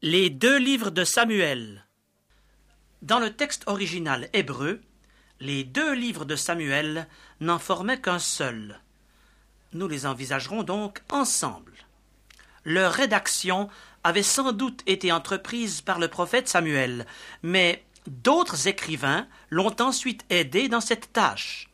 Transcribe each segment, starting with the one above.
Les deux livres de Samuel. Dans le texte original hébreu, les deux livres de Samuel n'en formaient qu'un seul. Nous les envisagerons donc ensemble. Leur rédaction avait sans doute été entreprise par le prophète Samuel, mais d'autres écrivains l'ont ensuite aidé dans cette tâche.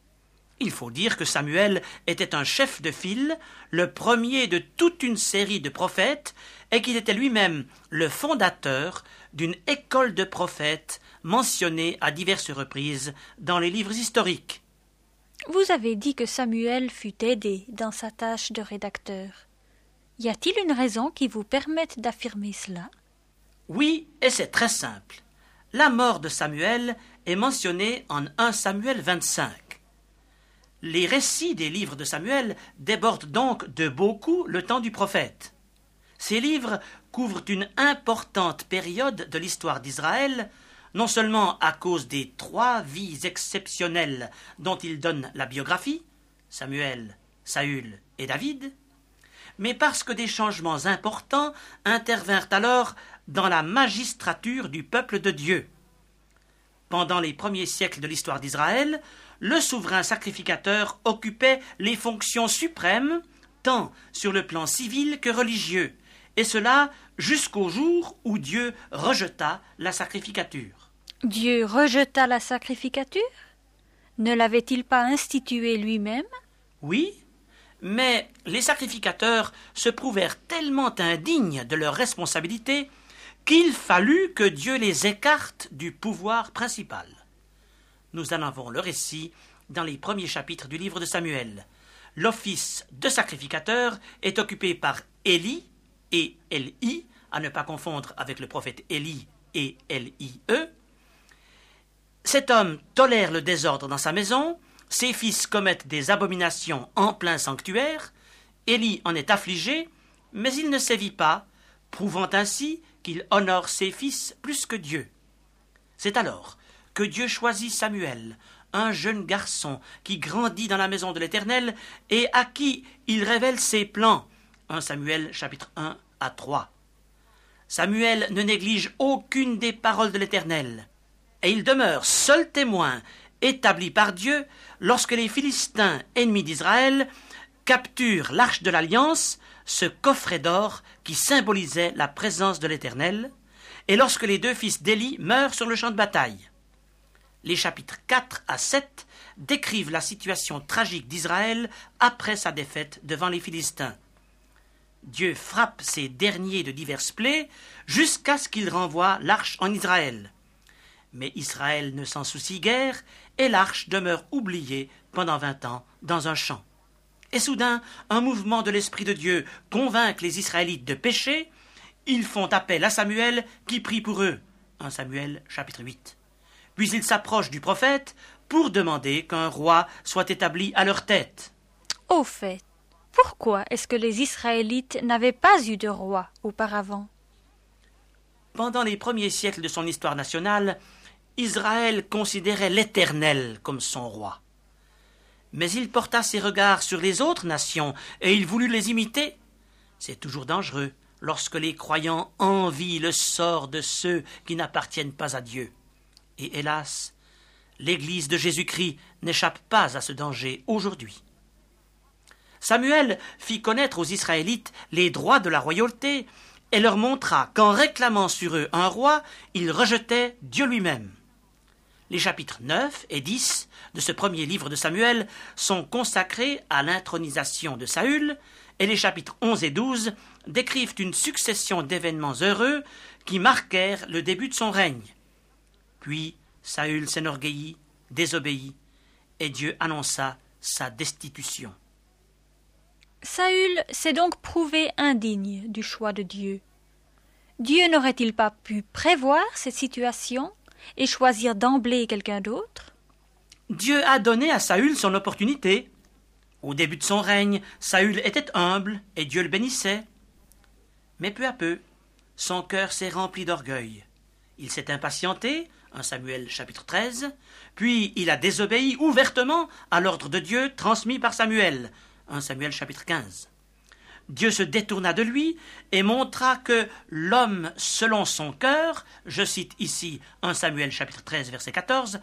Il faut dire que Samuel était un chef de file, le premier de toute une série de prophètes, et qu'il était lui-même le fondateur d'une école de prophètes mentionnée à diverses reprises dans les livres historiques. Vous avez dit que Samuel fut aidé dans sa tâche de rédacteur. Y a-t-il une raison qui vous permette d'affirmer cela? Oui, et c'est très simple. La mort de Samuel est mentionnée en 1 Samuel 25. Les récits des livres de Samuel débordent donc de beaucoup le temps du prophète. Ces livres couvrent une importante période de l'histoire d'Israël, non seulement à cause des trois vies exceptionnelles dont ils donnent la biographie, Samuel, Saül et David, mais parce que des changements importants intervinrent alors dans la magistrature du peuple de Dieu. Pendant les premiers siècles de l'histoire d'Israël, le souverain sacrificateur occupait les fonctions suprêmes, tant sur le plan civil que religieux, et cela jusqu'au jour où Dieu rejeta la sacrificature. Dieu rejeta la sacrificature? Ne l'avait-il pas instituée lui-même? Oui, mais les sacrificateurs se prouvèrent tellement indignes de leur responsabilité qu'il fallut que Dieu les écarte du pouvoir principal. Nous en avons le récit dans les premiers chapitres du livre de Samuel. L'office de sacrificateur est occupé par Élie et Eli, à ne pas confondre avec le prophète Élie et L-I-E. Cet homme tolère le désordre dans sa maison, ses fils commettent des abominations en plein sanctuaire, Élie en est affligé, mais il ne sévit pas, prouvant ainsi qu'il honore ses fils plus que Dieu. C'est alors que Dieu choisit Samuel, un jeune garçon qui grandit dans la maison de l'Éternel et à qui il révèle ses plans. 1 Samuel chapitre 1 à 3. Samuel ne néglige aucune des paroles de l'Éternel, et il demeure seul témoin établi par Dieu lorsque les Philistins, ennemis d'Israël, capturent l'arche de l'alliance, ce coffret d'or qui symbolisait la présence de l'Éternel, et lorsque les deux fils d'Élie meurent sur le champ de bataille les chapitres 4 à 7 décrivent la situation tragique d'Israël après sa défaite devant les Philistins. Dieu frappe ces derniers de diverses plaies jusqu'à ce qu'il renvoie l'arche en Israël. Mais Israël ne s'en soucie guère et l'arche demeure oubliée pendant vingt ans dans un champ. Et soudain, un mouvement de l'Esprit de Dieu convainc les Israélites de pécher. Ils font appel à Samuel qui prie pour eux. 1 Samuel chapitre 8 puis ils s'approchent du prophète pour demander qu'un roi soit établi à leur tête. Au fait, pourquoi est-ce que les Israélites n'avaient pas eu de roi auparavant? Pendant les premiers siècles de son histoire nationale, Israël considérait l'Éternel comme son roi. Mais il porta ses regards sur les autres nations et il voulut les imiter. C'est toujours dangereux lorsque les croyants envient le sort de ceux qui n'appartiennent pas à Dieu. Et hélas, l'Église de Jésus-Christ n'échappe pas à ce danger aujourd'hui. Samuel fit connaître aux Israélites les droits de la royauté et leur montra qu'en réclamant sur eux un roi, ils rejetaient Dieu lui-même. Les chapitres 9 et 10 de ce premier livre de Samuel sont consacrés à l'intronisation de Saül, et les chapitres 11 et 12 décrivent une succession d'événements heureux qui marquèrent le début de son règne. Puis Saül s'enorgueillit, désobéit, et Dieu annonça sa destitution. Saül s'est donc prouvé indigne du choix de Dieu. Dieu n'aurait-il pas pu prévoir cette situation? Et choisir d'emblée quelqu'un d'autre Dieu a donné à Saül son opportunité. Au début de son règne, Saül était humble et Dieu le bénissait. Mais peu à peu, son cœur s'est rempli d'orgueil. Il s'est impatienté 1 Samuel chapitre 13, puis il a désobéi ouvertement à l'ordre de Dieu transmis par Samuel, 1 Samuel chapitre 15. Dieu se détourna de lui et montra que l'homme selon son cœur, je cite ici 1 Samuel chapitre 13 verset 14,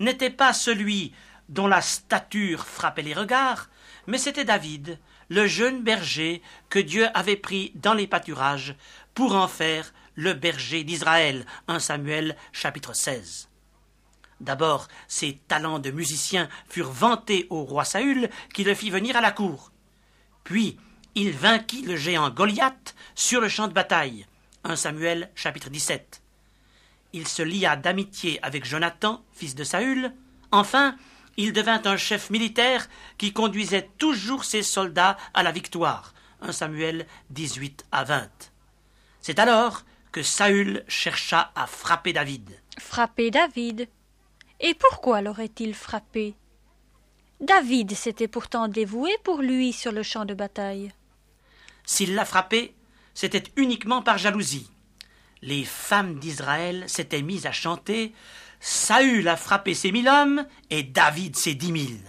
n'était pas celui dont la stature frappait les regards, mais c'était David, le jeune berger que Dieu avait pris dans les pâturages pour en faire le berger d'Israël. 1 Samuel chapitre 16. D'abord, ses talents de musicien furent vantés au roi Saül, qui le fit venir à la cour. Puis, il vainquit le géant Goliath sur le champ de bataille. 1 Samuel chapitre 17. Il se lia d'amitié avec Jonathan, fils de Saül. Enfin, il devint un chef militaire qui conduisait toujours ses soldats à la victoire. 1 Samuel 18 à 20. C'est alors que Saül chercha à frapper David. Frapper David Et pourquoi l'aurait-il frappé? David s'était pourtant dévoué pour lui sur le champ de bataille. S'il l'a frappé, c'était uniquement par jalousie. Les femmes d'Israël s'étaient mises à chanter Saül a frappé ses mille hommes et David ses dix mille.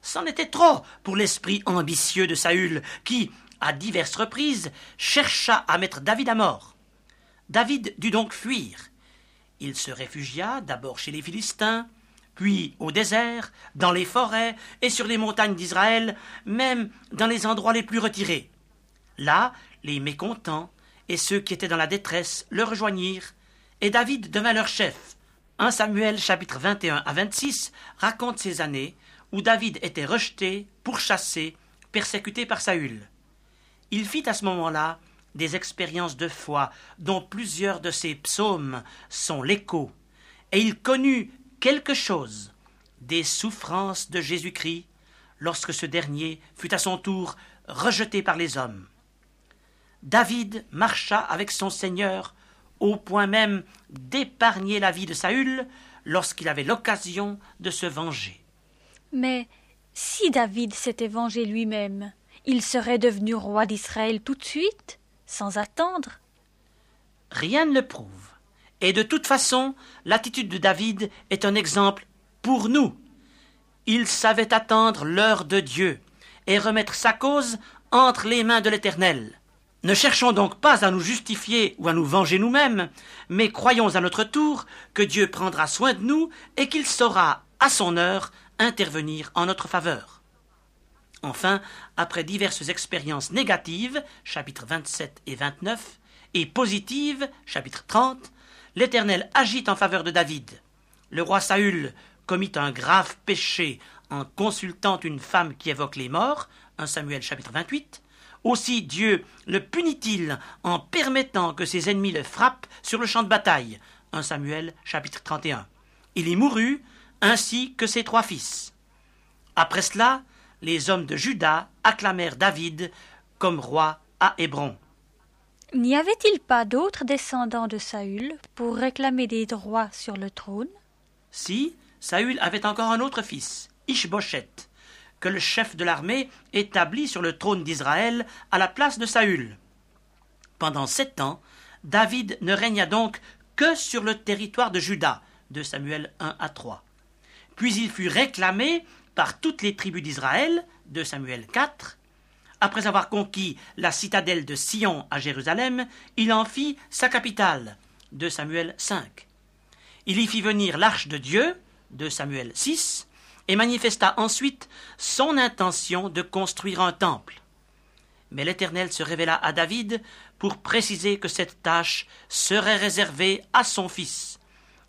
C'en était trop pour l'esprit ambitieux de Saül, qui, à diverses reprises, chercha à mettre David à mort. David dut donc fuir. Il se réfugia d'abord chez les Philistins, puis au désert, dans les forêts et sur les montagnes d'Israël, même dans les endroits les plus retirés. Là, les mécontents et ceux qui étaient dans la détresse le rejoignirent, et David devint leur chef. 1 Samuel chapitre 21 à 26 raconte ces années où David était rejeté, pourchassé, persécuté par Saül. Il fit à ce moment-là des expériences de foi dont plusieurs de ses psaumes sont l'écho, et il connut quelque chose des souffrances de Jésus-Christ lorsque ce dernier fut à son tour rejeté par les hommes. David marcha avec son Seigneur au point même d'épargner la vie de Saül lorsqu'il avait l'occasion de se venger. Mais si David s'était vengé lui-même, il serait devenu roi d'Israël tout de suite, sans attendre. Rien ne le prouve. Et de toute façon, l'attitude de David est un exemple pour nous. Il savait attendre l'heure de Dieu et remettre sa cause entre les mains de l'Éternel. Ne cherchons donc pas à nous justifier ou à nous venger nous-mêmes, mais croyons à notre tour que Dieu prendra soin de nous et qu'il saura, à son heure, intervenir en notre faveur. Enfin, après diverses expériences négatives, chapitres 27 et 29, et positives, chapitre 30, l'Éternel agit en faveur de David. Le roi Saül commit un grave péché en consultant une femme qui évoque les morts, 1 Samuel chapitre 28, aussi Dieu le punit-il en permettant que ses ennemis le frappent sur le champ de bataille. 1 Samuel chapitre 31. Il y mourut, ainsi que ses trois fils. Après cela, les hommes de Juda acclamèrent David comme roi à Hébron. N'y avait-il pas d'autres descendants de Saül pour réclamer des droits sur le trône? Si, Saül avait encore un autre fils, Ishboshet, que le chef de l'armée établit sur le trône d'Israël à la place de Saül. Pendant sept ans, David ne régna donc que sur le territoire de Juda, de Samuel 1 à 3. Puis il fut réclamé par toutes les tribus d'Israël, de Samuel 4. Après avoir conquis la citadelle de Sion à Jérusalem, il en fit sa capitale, de Samuel 5. Il y fit venir l'arche de Dieu, de Samuel 6, et manifesta ensuite son intention de construire un temple. Mais l'Éternel se révéla à David pour préciser que cette tâche serait réservée à son fils.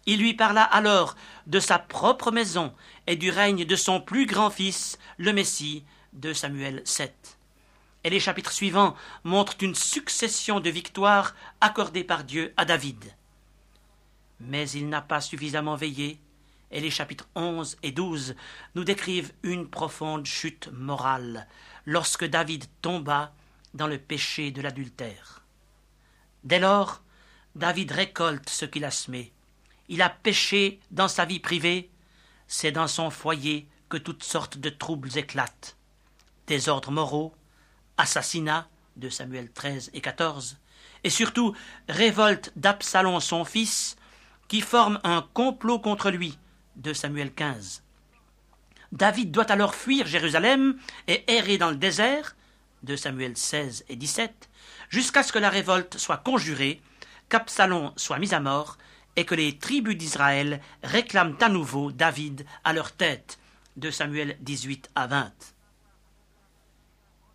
Il lui parla alors de sa propre maison et du règne de son plus grand fils, le Messie, de Samuel 7. Et les chapitres suivants montrent une succession de victoires accordées par Dieu à David. Mais il n'a pas suffisamment veillé et les chapitres 11 et 12 nous décrivent une profonde chute morale lorsque David tomba dans le péché de l'adultère. Dès lors, David récolte ce qu'il a semé. Il a péché dans sa vie privée, c'est dans son foyer que toutes sortes de troubles éclatent. Désordres moraux, assassinats de Samuel 13 et 14, et surtout révolte d'Absalom son fils, qui forme un complot contre lui, de Samuel 15. David doit alors fuir Jérusalem et errer dans le désert, 2 Samuel 16 et 17, jusqu'à ce que la révolte soit conjurée, qu'Absalom soit mis à mort, et que les tribus d'Israël réclament à nouveau David à leur tête. 2 Samuel 18 à 20.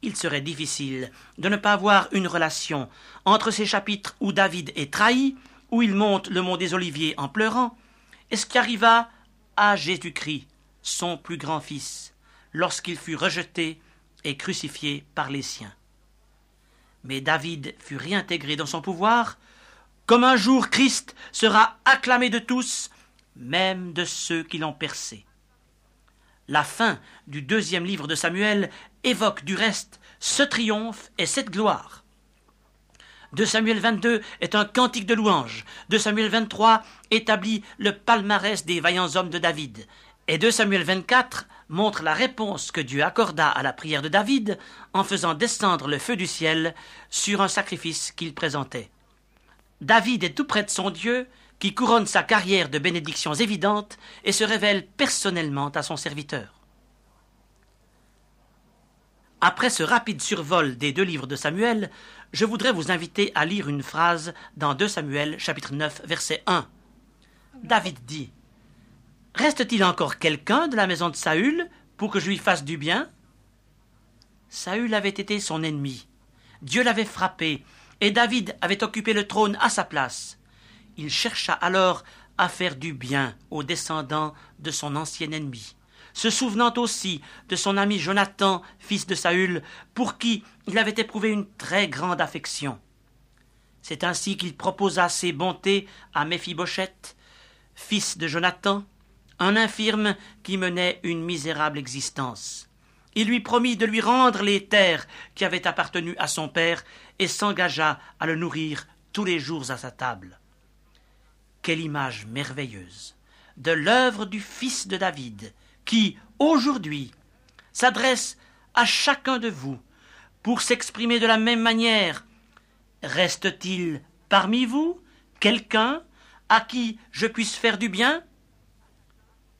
Il serait difficile de ne pas avoir une relation entre ces chapitres où David est trahi, où il monte le mont des Oliviers en pleurant, et ce qui arriva à Jésus-Christ, son plus grand fils, lorsqu'il fut rejeté et crucifié par les siens. Mais David fut réintégré dans son pouvoir, comme un jour Christ sera acclamé de tous, même de ceux qui l'ont percé. La fin du deuxième livre de Samuel évoque du reste ce triomphe et cette gloire. De Samuel 22 est un cantique de louange. De Samuel 23 établit le palmarès des vaillants hommes de David. Et de Samuel 24 montre la réponse que Dieu accorda à la prière de David en faisant descendre le feu du ciel sur un sacrifice qu'il présentait. David est tout près de son Dieu, qui couronne sa carrière de bénédictions évidentes et se révèle personnellement à son serviteur. Après ce rapide survol des deux livres de Samuel, je voudrais vous inviter à lire une phrase dans 2 Samuel chapitre 9 verset 1. David dit Reste-t-il encore quelqu'un de la maison de Saül pour que je lui fasse du bien? Saül avait été son ennemi. Dieu l'avait frappé, et David avait occupé le trône à sa place. Il chercha alors à faire du bien aux descendants de son ancien ennemi se souvenant aussi de son ami Jonathan, fils de Saül, pour qui il avait éprouvé une très grande affection. C'est ainsi qu'il proposa ses bontés à Méphibosheth, fils de Jonathan, un infirme qui menait une misérable existence. Il lui promit de lui rendre les terres qui avaient appartenu à son père et s'engagea à le nourrir tous les jours à sa table. Quelle image merveilleuse de l'œuvre du fils de David, qui, aujourd'hui, s'adresse à chacun de vous pour s'exprimer de la même manière. Reste-t-il parmi vous quelqu'un à qui je puisse faire du bien?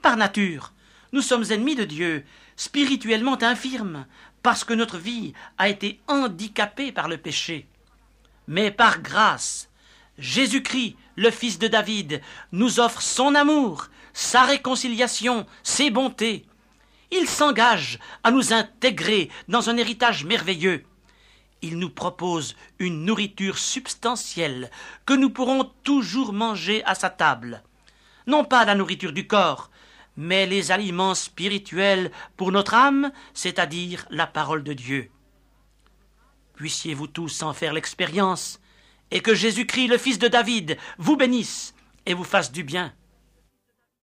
Par nature, nous sommes ennemis de Dieu, spirituellement infirmes, parce que notre vie a été handicapée par le péché. Mais par grâce, Jésus-Christ, le Fils de David, nous offre son amour sa réconciliation, ses bontés. Il s'engage à nous intégrer dans un héritage merveilleux. Il nous propose une nourriture substantielle que nous pourrons toujours manger à sa table. Non pas la nourriture du corps, mais les aliments spirituels pour notre âme, c'est-à-dire la parole de Dieu. Puissiez-vous tous en faire l'expérience, et que Jésus-Christ, le Fils de David, vous bénisse et vous fasse du bien.